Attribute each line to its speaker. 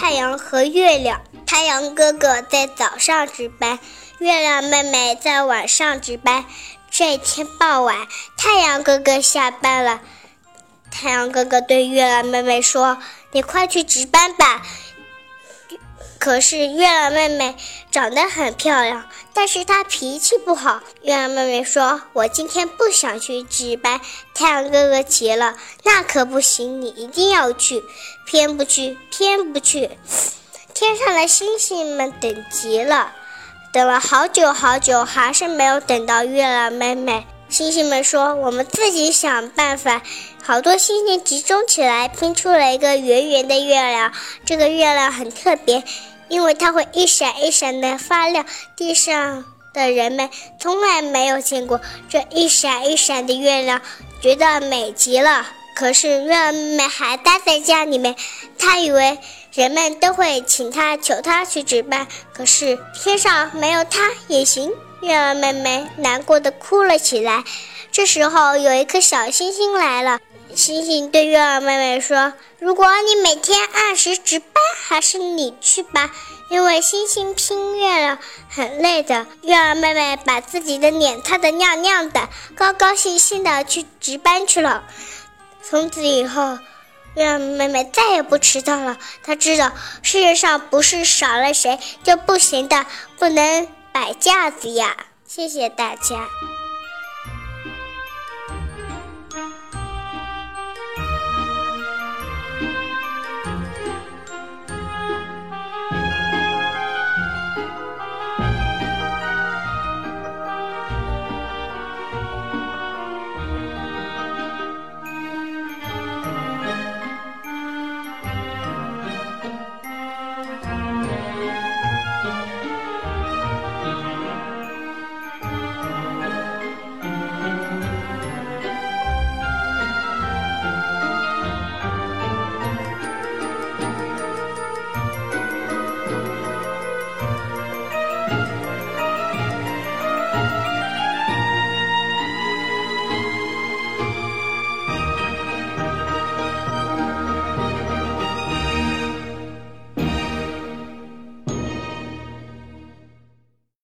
Speaker 1: 太阳和月亮。太阳哥哥在早上值班，月亮妹妹在晚上值班。这天傍晚，太阳哥哥下班了。太阳哥哥对月亮妹妹说：“你快去值班吧。”可是月亮妹妹长得很漂亮，但是她脾气不好。月亮妹妹说：“我今天不想去值班。”太阳哥哥急了：“那可不行，你一定要去，偏不去，偏不去。”天上的星星们等急了，等了好久好久，还是没有等到月亮妹妹。星星们说：“我们自己想办法。”好多星星集中起来，拼出了一个圆圆的月亮。这个月亮很特别，因为它会一闪一闪的发亮。地上的人们从来没有见过这一闪一闪的月亮，觉得美极了。可是月亮妹妹还待在家里面，她以为人们都会请她、求她去值班。可是天上没有她也行。月儿妹妹难过的哭了起来。这时候，有一颗小星星来了。星星对月儿妹妹说：“如果你每天按时值班，还是你去吧，因为星星拼月亮很累的。”月亮妹妹把自己的脸擦得亮亮的，高高兴兴的去值班去了。从此以后，月亮妹妹再也不迟到了。她知道世界上不是少了谁就不行的，不能摆架子呀。谢谢大家。